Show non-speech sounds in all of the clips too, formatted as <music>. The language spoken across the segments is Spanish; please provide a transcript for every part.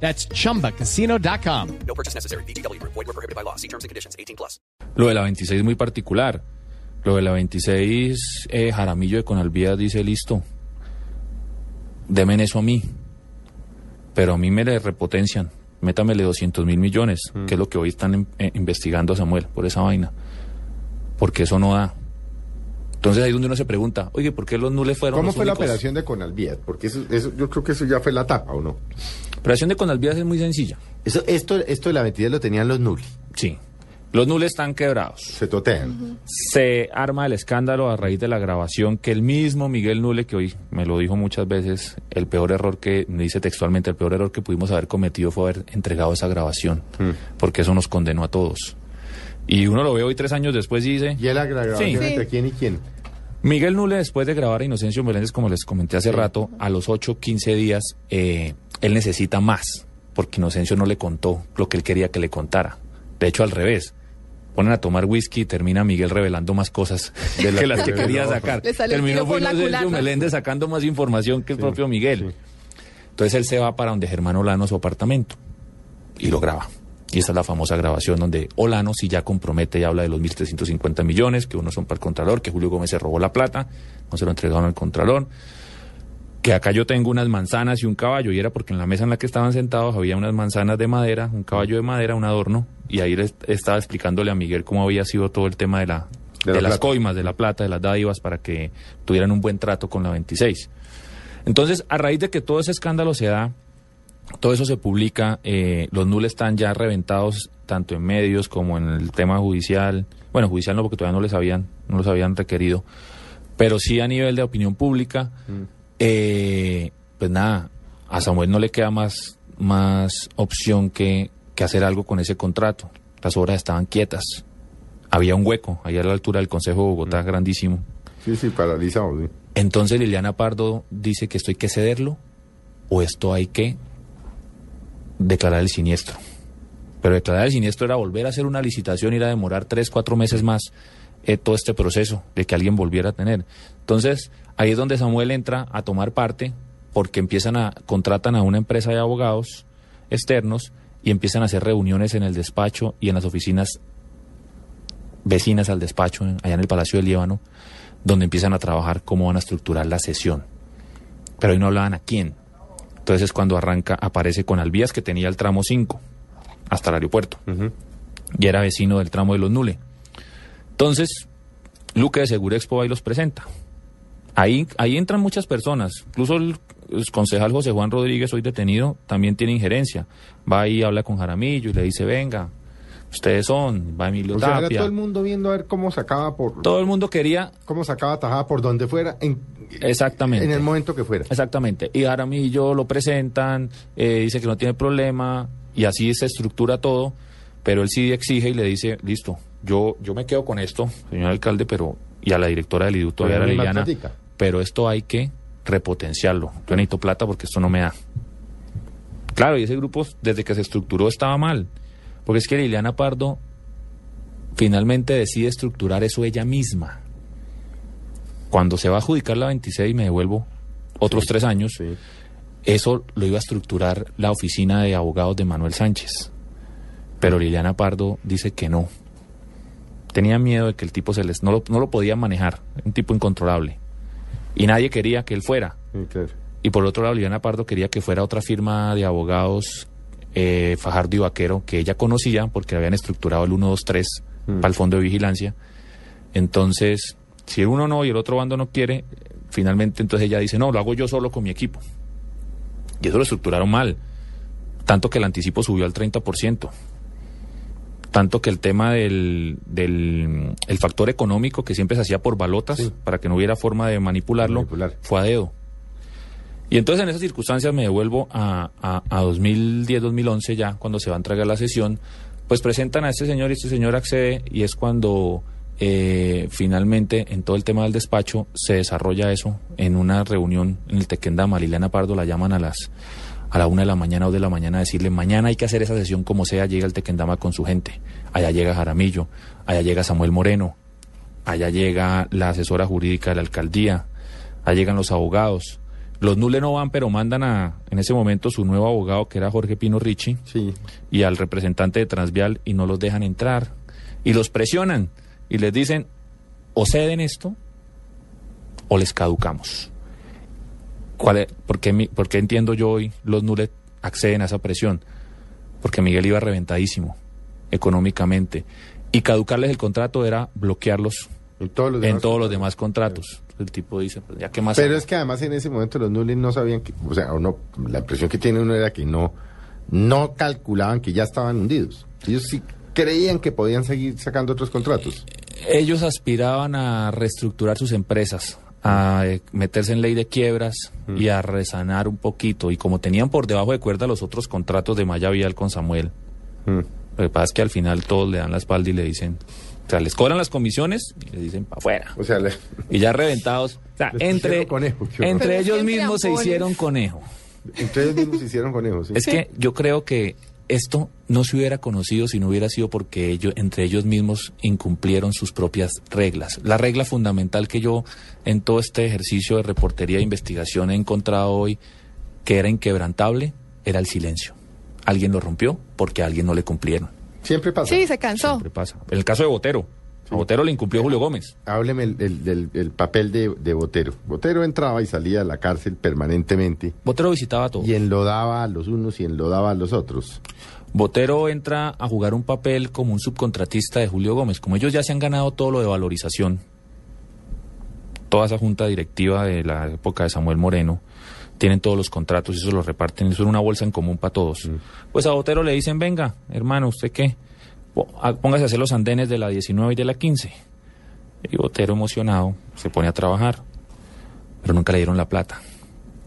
That's chumbacasino.com. No purchase necessary. BGW. Void were prohibited by law. See terms and conditions. 18 plus. Lo de la 26 es muy particular. Lo de la 26, eh, Jaramillo de Conalvías dice, listo, demen eso a mí. Pero a mí me le repotencian. Métamele 200 mil millones, que es lo que hoy están em- eh, investigando a Samuel por esa vaina. Porque eso no da. Entonces ahí es donde uno se pregunta, oye, ¿por qué los nules fueron ¿Cómo los fue la operación de Conalvías? Porque eso, eso, yo creo que eso ya fue la tapa, ¿o no? La operación de Conalvías es muy sencilla. Eso, esto, esto de la 22 lo tenían los nulis. Sí. Los nules están quebrados. Se totean. Se arma el escándalo a raíz de la grabación que el mismo Miguel Nule, que hoy me lo dijo muchas veces, el peor error que, me dice textualmente, el peor error que pudimos haber cometido fue haber entregado esa grabación, porque eso nos condenó a todos. Y uno lo ve hoy tres años después y dice, ¿Y la grabación Sí. entre quién y quién? Miguel Nule, después de grabar a Inocencio Meléndez, como les comenté hace rato, a los 8, 15 días, eh, él necesita más, porque Inocencio no le contó lo que él quería que le contara. De hecho, al revés. Ponen a tomar whisky y termina Miguel revelando más cosas <laughs> de las que las que que quería sacar. Terminó fue Inocencio. Meléndez sacando más información que el propio Miguel. Entonces él se va para donde Germán Olano, su apartamento, y lo graba. Y esta es la famosa grabación donde Olano sí ya compromete y habla de los 1.350 millones, que unos son para el Contralor, que Julio Gómez se robó la plata, no se lo entregaron al Contralor, que acá yo tengo unas manzanas y un caballo, y era porque en la mesa en la que estaban sentados había unas manzanas de madera, un caballo de madera, un adorno, y ahí les estaba explicándole a Miguel cómo había sido todo el tema de, la, De de, la las plata. coimas, de la plata, de las dádivas, para que tuvieran un buen trato con la 26. Entonces, a raíz de que todo ese escándalo se da, todo eso se publica, eh, los nules están ya reventados tanto en medios como en el tema judicial. Bueno, judicial no, porque todavía no les habían, no los habían requerido, pero sí a nivel de opinión pública. Eh, pues nada, a Samuel no le queda más, más opción que, que hacer algo con ese contrato. Las obras estaban quietas. Había un hueco ahí a la altura del Consejo de Bogotá, grandísimo. Sí, sí, paralizado. sí. Entonces Liliana Pardo dice que esto hay que cederlo o esto hay que declarar el siniestro. Pero declarar el siniestro era volver a hacer una licitación, ir a demorar tres, cuatro meses más eh, todo este proceso de que alguien volviera a tener. Entonces ahí es donde Samuel entra a tomar parte porque empiezan a contratan a una empresa de abogados externos y empiezan a hacer reuniones en el despacho y en las oficinas vecinas al despacho allá en el Palacio del Líbano donde empiezan a trabajar cómo van a estructurar la sesión. Pero ahí no hablaban a quién. Entonces es cuando arranca, aparece con Alvías que tenía el tramo 5 hasta el aeropuerto. Y era vecino del tramo de los Nule. Entonces, Luque de Segurexpo ahí los presenta. Ahí, ahí entran muchas personas. Incluso el, el concejal José Juan Rodríguez, hoy detenido, también tiene injerencia. Va ahí, habla con Jaramillo y le dice, venga, ustedes son, va Emilio O sea, era Tapia. todo el mundo viendo a ver cómo sacaba por Todo el mundo quería cómo sacaba tajada por donde fuera, en, Exactamente. en el momento que fuera. Exactamente. Y Jaramillo lo presentan, eh, dice que no tiene problema, y así se estructura todo, pero él sí exige y le dice, listo, yo, yo me quedo con esto, señor alcalde, pero, y a la directora del era hay más Liliana, pero esto hay que repotenciarlo. Yo necesito plata porque esto no me da. Claro, y ese grupo desde que se estructuró estaba mal, porque es que Liliana Pardo finalmente decide estructurar eso ella misma. Cuando se va a adjudicar la 26 me devuelvo otros tres años, Sí. eso lo iba a estructurar la oficina de abogados de Manuel Sánchez. Pero Liliana Pardo dice que no. Tenía miedo de que el tipo se les no lo, no lo podía manejar, un tipo incontrolable. Y nadie quería que él fuera. Sí, claro. Y por otro lado, Liliana Pardo quería que fuera otra firma de abogados, eh, Fajardo y Vaquero, que ella conocía porque habían estructurado el 123 Mm. para el fondo de vigilancia. Entonces, si uno no y el otro bando no quiere, finalmente entonces ella dice, no, lo hago yo solo con mi equipo. Y eso lo estructuraron mal. Tanto que el anticipo subió al 30%. Tanto que el tema del, del el factor económico que siempre se hacía por balotas, Sí. para que no hubiera forma de manipularlo, Manipular. fue a dedo. Y entonces en esas circunstancias me devuelvo a, a, a 2010-2011 ya, cuando se va a entregar la sesión, Pues presentan a este señor y este señor accede y es cuando eh, finalmente en todo el tema del despacho se desarrolla eso en una reunión en el Tequendama. Liliana Pardo la llaman a las a la una de la mañana o de la mañana a decirle mañana hay que hacer esa sesión como sea, llega el Tequendama con su gente. Allá llega Jaramillo, allá llega Samuel Moreno, allá llega la asesora jurídica de la alcaldía, allá llegan los abogados. Los Nule no van, pero mandan a, en ese momento, su nuevo abogado, que era Jorge Pino Ricci, Sí. y al representante de Transvial, y no los dejan entrar. Y los presionan, y les dicen, o ceden esto, o les caducamos. ¿Cuál es- por, qué, por qué entiendo yo hoy los Nule acceden a esa presión? Porque Miguel iba reventadísimo, económicamente. Y caducarles el contrato era bloquearlos En todos los en demás todos los contratos. demás contratos. El tipo dice, pues, ya que más... Pero hago? es que además en ese momento los Nulis no sabían que, o sea, o no, la impresión que tiene uno era que no, no calculaban que ya estaban hundidos. Ellos sí creían que podían seguir sacando otros contratos. Ellos aspiraban a reestructurar sus empresas, a eh, meterse en ley de quiebras y a resanar un poquito. Y como tenían por debajo de cuerda los otros contratos de Maya Vial con Samuel, Mm. lo que pasa es que al final todos le dan la espalda y le dicen, o sea, les cobran las comisiones y le dicen para afuera. O sea, le- Y ya reventados. O sea, Les entre, conejo, entre ellos mismos se hicieron conejo. entre ellos mismos se hicieron conejos. ¿sí? Es que yo creo que esto no se hubiera conocido si no hubiera sido porque ellos, entre ellos mismos incumplieron sus propias reglas. La regla fundamental que yo en todo este ejercicio de reportería e investigación he encontrado hoy que era inquebrantable era el silencio. Alguien lo rompió porque a alguien no le cumplieron. Siempre pasa. Sí, se cansó. Siempre pasa. En el caso de Botero. A Botero le incumplió Julio Gómez. Hábleme el, el- del- el papel de, de Botero. Botero entraba y salía de la cárcel permanentemente Botero visitaba todo. y enlodaba a los unos y enlodaba a los otros. Botero entra a jugar un papel como un subcontratista de Julio Gómez. Como ellos ya se han ganado todo lo de valorización, toda esa junta directiva de la época de Samuel Moreno, tienen todos los contratos y eso los reparten, eso es una bolsa en común para todos. Pues a Botero le dicen, venga, hermano, ¿usted qué? Po- a- Póngase a hacer los andenes de la 19 y de la 15. Y Botero emocionado se pone a trabajar, pero nunca le dieron la plata.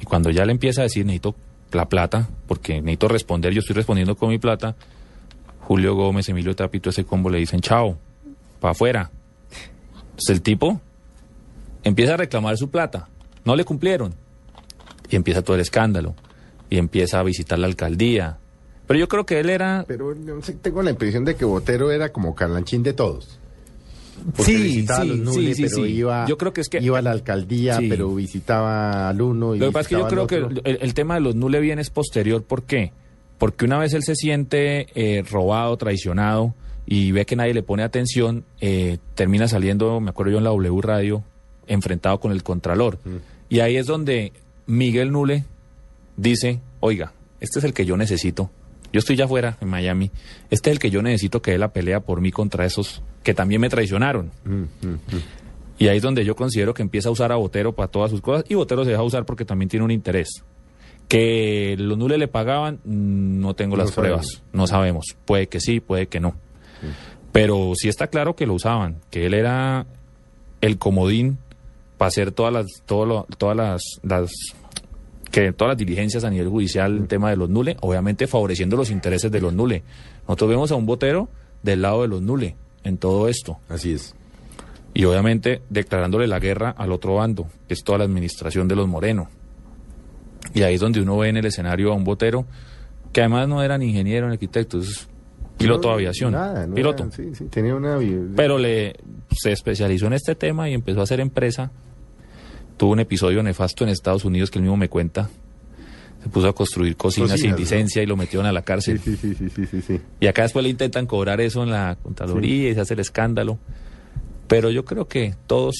Y cuando ya le empieza a decir, necesito la plata, porque necesito responder, yo estoy respondiendo con mi plata, Julio Gómez, Emilio Tapito, ese combo le dicen, chao, para afuera. Entonces el tipo empieza a reclamar su plata, no le cumplieron. Y empieza todo el escándalo, y empieza a visitar la alcaldía. Pero yo creo que él era... Pero sé, tengo la impresión de que Botero era como carlanchín de todos. Porque Sí, visitaba sí, a los sí, Nules, sí, pero iba, Yo creo que es que- iba a la alcaldía, pero visitaba al uno y Lo que pasa es que yo creo que el, el tema de los Nule bien es posterior. ¿Por qué? Porque una vez él se siente eh, robado, traicionado y ve que nadie le pone atención, eh, termina saliendo, me acuerdo yo en la W Radio, enfrentado con el Contralor. Y ahí es donde Miguel Nule dice, oiga, este es el que yo necesito. Yo estoy ya afuera, en Miami. Este es el que yo necesito que dé la pelea por mí contra esos que también me traicionaron. Y ahí es donde yo considero que empieza a usar a Botero para todas sus cosas y Botero se deja usar porque también tiene un interés. Que los nules le pagaban, mm, no tengo No las sabemos. pruebas, no sabemos. Puede que sí, puede que no. Pero sí está claro que lo usaban, que él era el comodín para hacer todas las, todo lo- todas las, las que todas las diligencias a nivel judicial el tema de los nule, obviamente favoreciendo los intereses de los nule. Nosotros vemos a un Botero del lado de los nule en todo esto Así es. y obviamente declarándole la guerra al otro bando, que es toda la administración de los Moreno. Y ahí es donde uno ve en el escenario a un botero que además no era ni ingeniero ni arquitecto, es piloto de aviación. Nada, no piloto. sí, sí, tenía una... Pero le se especializó en este tema y empezó a hacer empresa. Tuvo un episodio nefasto en Estados Unidos que él mismo me cuenta. Se puso a construir cocinas, Cocinas, sin ¿no? licencia y lo metieron a la cárcel. sí, sí, sí, sí, sí, sí. Y acá después le intentan cobrar eso en la Contraloría y se hace el escándalo. Pero yo creo que todos,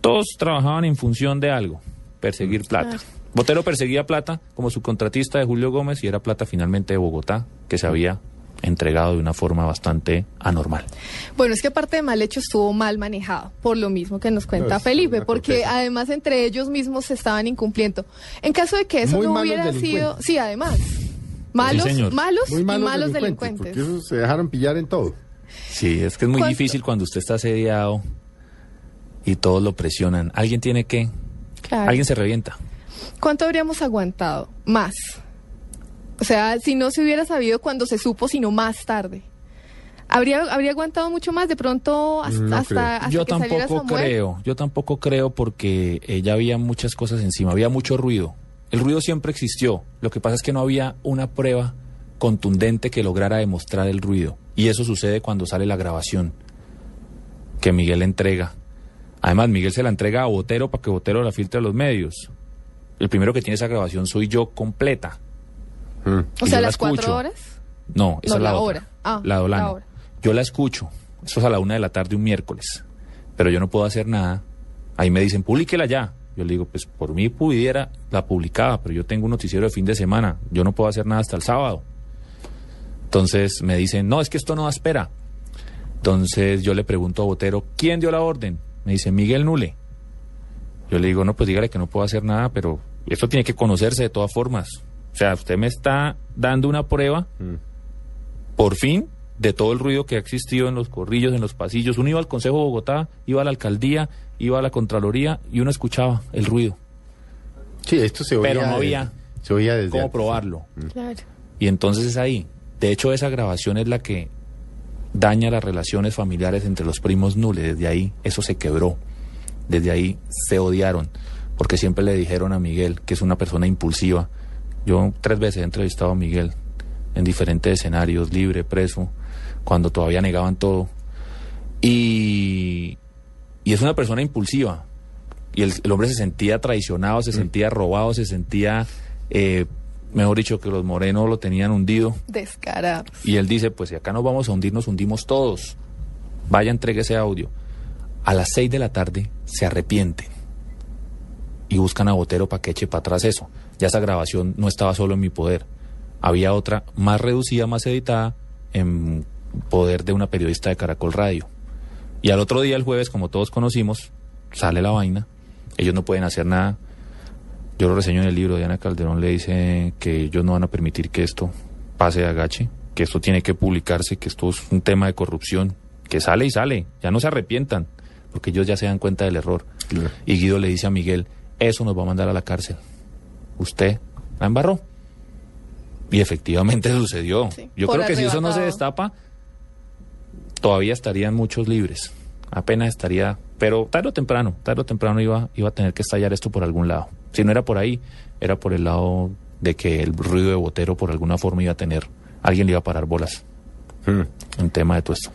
todos trabajaban en función de algo, perseguir plata. Claro. Botero perseguía plata como subcontratista de Julio Gómez y era plata finalmente de Bogotá, que se había entregado de una forma bastante anormal. Bueno, es que aparte de mal hecho estuvo mal manejado, por lo mismo que nos cuenta No, Felipe, porque corteza. además entre ellos mismos se estaban incumpliendo. En caso de que eso Muy no hubiera sido, sí, además, malos, malos Muy y malos, delincuentes, delincuentes. Porque se dejaron pillar en todo. Sí, es que es muy ¿Cuánto? difícil cuando usted está asediado y todos lo presionan. Alguien tiene que, Claro. alguien se revienta. ¿Cuánto habríamos aguantado? Más. O sea, si no se hubiera sabido cuando se supo, sino más tarde. ¿Habría, habría aguantado mucho más de pronto hasta, No hasta, hasta yo que tampoco Samuel? creo, yo tampoco creo porque eh, ya había muchas cosas encima, había mucho ruido. El ruido siempre existió, lo que pasa es que no había una prueba contundente que lograra demostrar el ruido. Y eso sucede cuando sale la grabación que Miguel entrega. Además, Miguel se la entrega a Botero para que Botero la filtre a los medios. El primero que tiene esa grabación soy yo completa. Mm. O sea, las cuatro horas. No, esa No, es la, la otra. hora. Ah, la la hora. Yo la escucho. Eso es a la una de la tarde un miércoles. Pero yo no puedo hacer nada. Ahí me dicen, publíquela ya. Yo le digo, pues por mí pudiera, la publicaba, pero yo tengo un noticiero de fin de semana. Yo no puedo hacer nada hasta el sábado. Entonces me dicen, no, es que esto no da espera. Entonces yo le pregunto a Botero, ¿quién dio la orden? Me dice, Miguel Nule. Yo le digo, no, pues dígale que no puedo hacer nada, pero esto tiene que conocerse de todas formas. O sea, usted me está dando una prueba, por fin, de todo el ruido que ha existido en los corrillos, en los pasillos. Uno iba al Consejo de Bogotá, iba a la alcaldía, iba a la Contraloría y uno escuchaba el ruido. Sí, esto se oía. Pero no había se oía desde ¿Cómo antes. probarlo? Claro. Y entonces es ahí. De hecho, esa grabación es la que daña las relaciones familiares entre los primos Nule. Desde ahí eso se quebró. Desde ahí se odiaron. Porque siempre le dijeron a Miguel que es una persona impulsiva. Yo tres veces he entrevistado a Miguel en diferentes escenarios, libre, preso, cuando todavía negaban todo. Y, y es una persona impulsiva. Y el, el hombre se sentía traicionado, se sentía robado, se sentía, eh, mejor dicho, que los morenos lo tenían hundido. Descarados. Y él dice, pues si acá nos vamos a hundir, nos hundimos todos. Vaya, entregue ese audio. A las seis de la tarde se arrepienten y buscan a Botero para que eche para atrás eso. Ya esa grabación no estaba solo en mi poder. Había otra más reducida, más editada, en poder de una periodista de Caracol Radio. Y al otro día, el jueves, como todos conocimos, sale la vaina. Ellos no pueden hacer nada. Yo lo reseño en el libro. Diana Calderón le dice que ellos no van a permitir que esto pase de agache, que esto tiene que publicarse, que esto es un tema de corrupción, que sale y sale. Ya no se arrepientan, porque ellos ya se dan cuenta del error. Claro. Y Guido le dice a Miguel, eso nos va a mandar a la cárcel. Usted la embarró. Y efectivamente <laughs> sucedió. Sí, Yo creo que si eso no se destapa, todavía estarían muchos libres. Apenas estaría, pero tarde o temprano, tarde o temprano iba, iba a tener que estallar esto por algún lado. Si no era por ahí, era por el lado de que el ruido de botero por alguna forma iba a tener, alguien le iba a parar bolas Mm. en tema de todo esto.